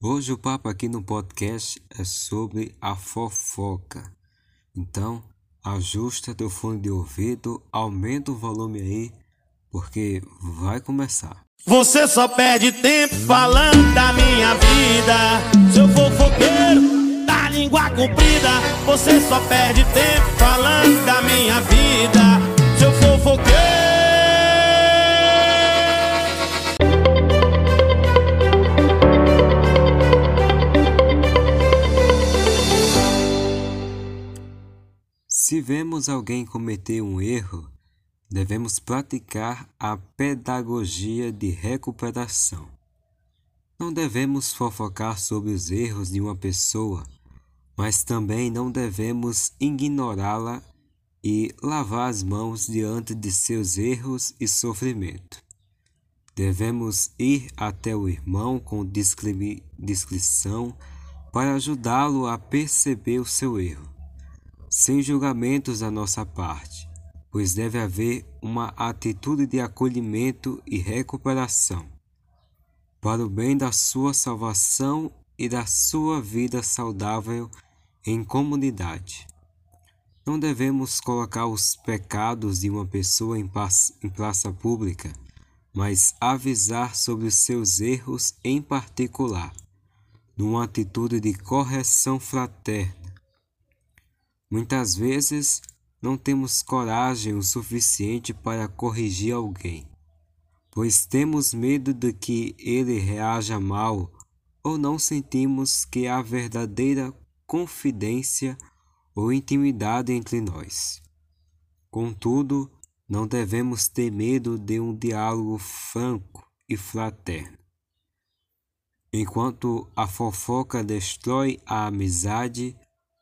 Hoje o papo aqui no podcast é sobre a fofoca. Então, ajusta teu fone de ouvido, aumenta o volume aí, porque vai começar. Você só perde tempo falando da minha vida. Seu fofoqueiro da língua comprida. Você só perde tempo falando da minha vida. Seu fofoqueiro. Se vemos alguém cometer um erro, devemos praticar a pedagogia de recuperação. Não devemos fofocar sobre os erros de uma pessoa, mas também não devemos ignorá-la e lavar as mãos diante de seus erros e sofrimento. Devemos ir até o irmão com discrição para ajudá-lo a perceber o seu erro sem julgamentos da nossa parte, pois deve haver uma atitude de acolhimento e recuperação, para o bem da sua salvação e da sua vida saudável em comunidade. Não devemos colocar os pecados de uma pessoa em praça pública, mas avisar sobre os seus erros em particular, numa atitude de correção fraterna Muitas vezes não temos coragem o suficiente para corrigir alguém, pois temos medo de que ele reaja mal ou não sentimos que há verdadeira confidência ou intimidade entre nós. Contudo, não devemos ter medo de um diálogo franco e fraterno. Enquanto a fofoca destrói a amizade,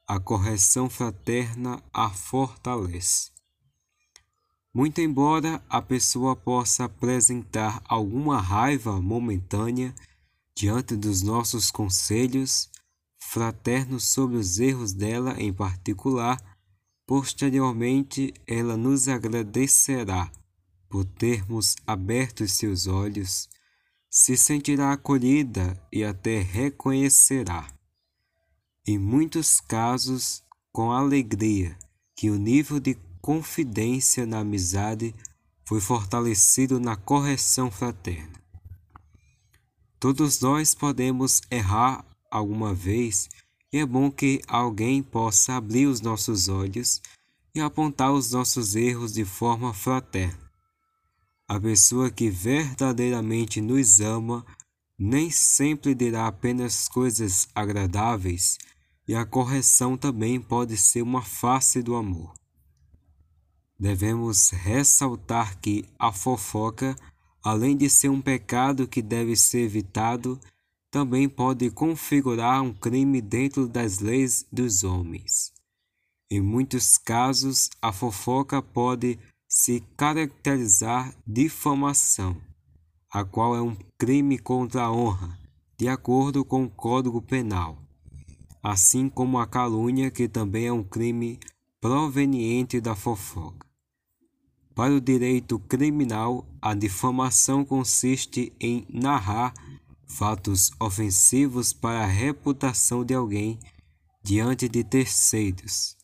a correção fraterna a fortalece. Muito embora a pessoa possa apresentar alguma raiva momentânea diante dos nossos conselhos fraternos sobre os erros dela em particular, posteriormente ela nos agradecerá por termos aberto seus olhos, se sentirá acolhida e até reconhecerá em muitos casos com alegria, que o nível de confidência na amizade foi fortalecido na correção fraterna. Todos nós podemos errar alguma vez e é bom que alguém possa abrir os nossos olhos e apontar os nossos erros de forma fraterna. A pessoa que verdadeiramente nos ama nem sempre dirá apenas coisas agradáveis e a correção também pode ser uma face do amor. Devemos ressaltar que a fofoca, além de ser um pecado que deve ser evitado, também pode configurar um crime dentro das leis dos homens. Em muitos casos, a fofoca pode se caracterizar difamação, a qual é um crime contra a honra, de acordo com o Código Penal assim como a calúnia, que também é um crime proveniente da fofoca. Para o direito criminal, a difamação consiste em narrar fatos ofensivos para a reputação de alguém diante de terceiros.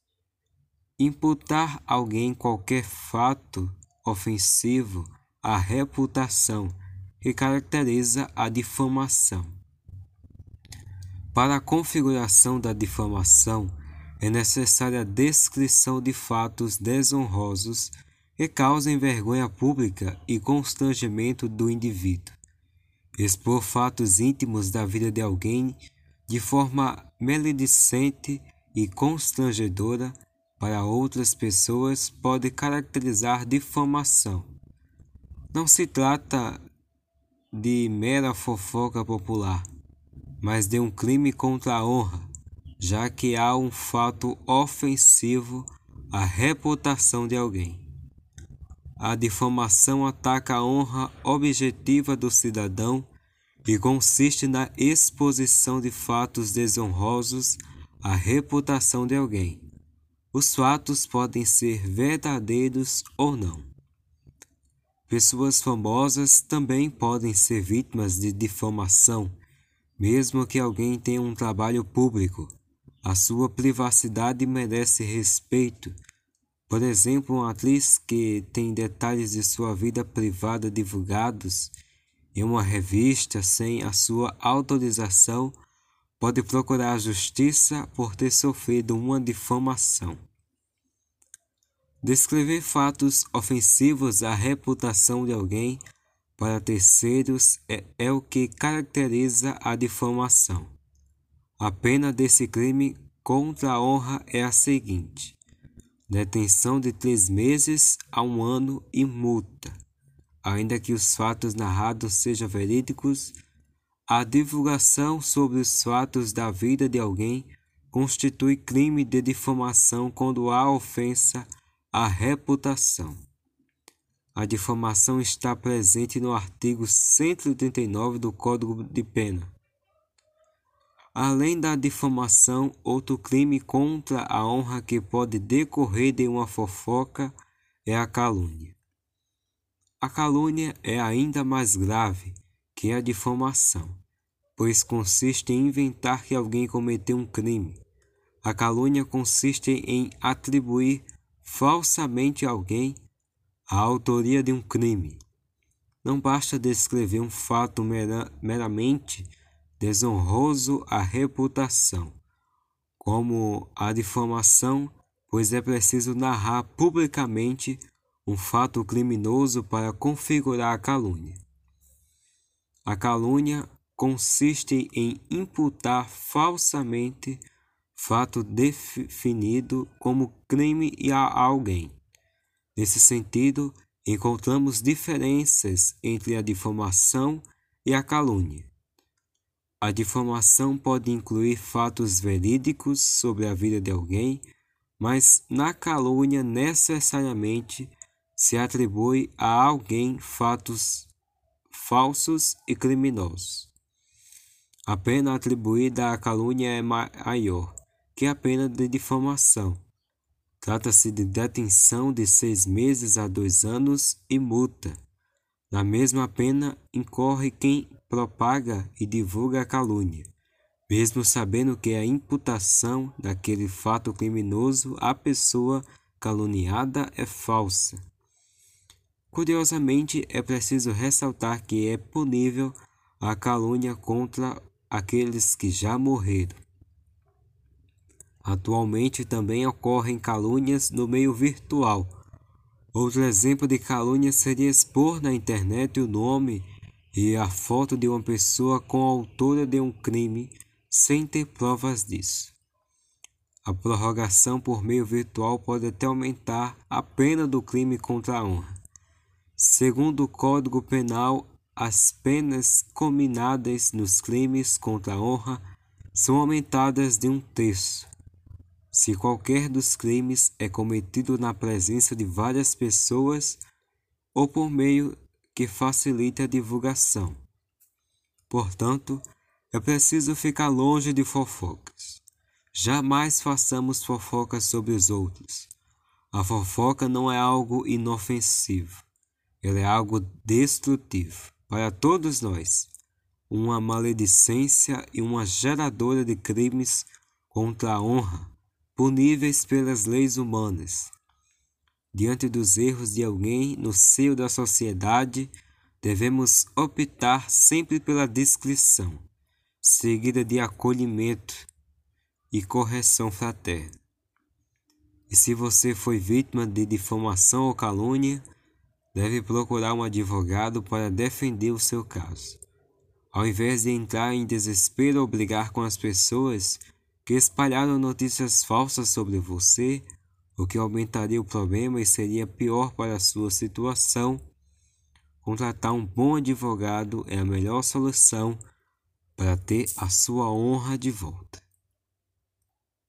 Imputar alguém qualquer fato ofensivo à reputação que caracteriza a difamação. Para a configuração da difamação, é necessária a descrição de fatos desonrosos que causem vergonha pública e constrangimento do indivíduo. Expor fatos íntimos da vida de alguém de forma maledicente e constrangedora para outras pessoas pode caracterizar difamação. Não se trata de mera fofoca popular, mas de um crime contra a honra, já que há um fato ofensivo à reputação de alguém. A difamação ataca a honra objetiva do cidadão e consiste na exposição de fatos desonrosos à reputação de alguém. Os fatos podem ser verdadeiros ou não. Pessoas famosas também podem ser vítimas de difamação Mesmo que alguém tenha um trabalho público, a sua privacidade merece respeito. Por exemplo, uma atriz que tem detalhes de sua vida privada divulgados em uma revista sem a sua autorização pode procurar a justiça por ter sofrido uma difamação. Descrever fatos ofensivos à reputação de alguém para terceiros é, é o que caracteriza a difamação. A pena desse crime contra a honra é a seguinte: detenção de três meses a um ano e multa. Ainda que os fatos narrados sejam verídicos, a divulgação sobre os fatos da vida de alguém constitui crime de difamação quando há ofensa a reputação. A difamação está presente no artigo 139 do Código de Pena. Além da difamação, outro crime contra a honra que pode decorrer de uma fofoca é a calúnia. A calúnia é ainda mais grave que a difamação, pois consiste em inventar que alguém cometeu um crime. A calúnia consiste em atribuir falsamente a alguém a autoria de um crime. Não basta descrever um fato mera, meramente desonroso à reputação, como a difamação, pois é preciso narrar publicamente um fato criminoso para configurar a calúnia. A calúnia consiste em imputar falsamente fato definido como crime a alguém. Nesse sentido, encontramos diferenças entre a difamação e a calúnia. A difamação pode incluir fatos verídicos sobre a vida de alguém, mas na calúnia necessariamente se atribui a alguém fatos falsos e criminosos. A pena atribuída à calúnia é maior, que a pena de difamação. Trata-se de detenção de seis meses a dois anos e multa. Na mesma pena incorre quem propaga e divulga a calúnia, mesmo sabendo que a imputação daquele fato criminoso à pessoa caluniada é falsa. Curiosamente, é preciso ressaltar que é punível a calúnia contra aqueles que já morreram. Atualmente também ocorrem calúnias no meio virtual. Outro exemplo de calúnia seria expor na internet o nome e a foto de uma pessoa com a autora de um crime sem ter provas disso. A prorrogação por meio virtual pode até aumentar a pena do crime contra a honra. Segundo o Código Penal, as penas combinadas nos crimes contra a honra são aumentadas de um terço se qualquer dos crimes é cometido na presença de várias pessoas ou por meio que facilite a divulgação. Portanto, é preciso ficar longe de fofocas. Jamais façamos fofocas sobre os outros. A fofoca não é algo inofensivo, ela é algo destrutivo para todos nós, uma maledicência e uma geradora de crimes contra a honra puníveis pelas leis humanas. Diante dos erros de alguém no seio da sociedade, devemos optar sempre pela discrição, seguida de acolhimento e correção fraterna. E se você foi vítima de difamação ou calúnia, deve procurar um advogado para defender o seu caso. Ao invés de entrar em desespero ou brigar com as pessoas, que espalharam notícias falsas sobre você, o que aumentaria o problema e seria pior para a sua situação. Contratar um bom advogado é a melhor solução para ter a sua honra de volta.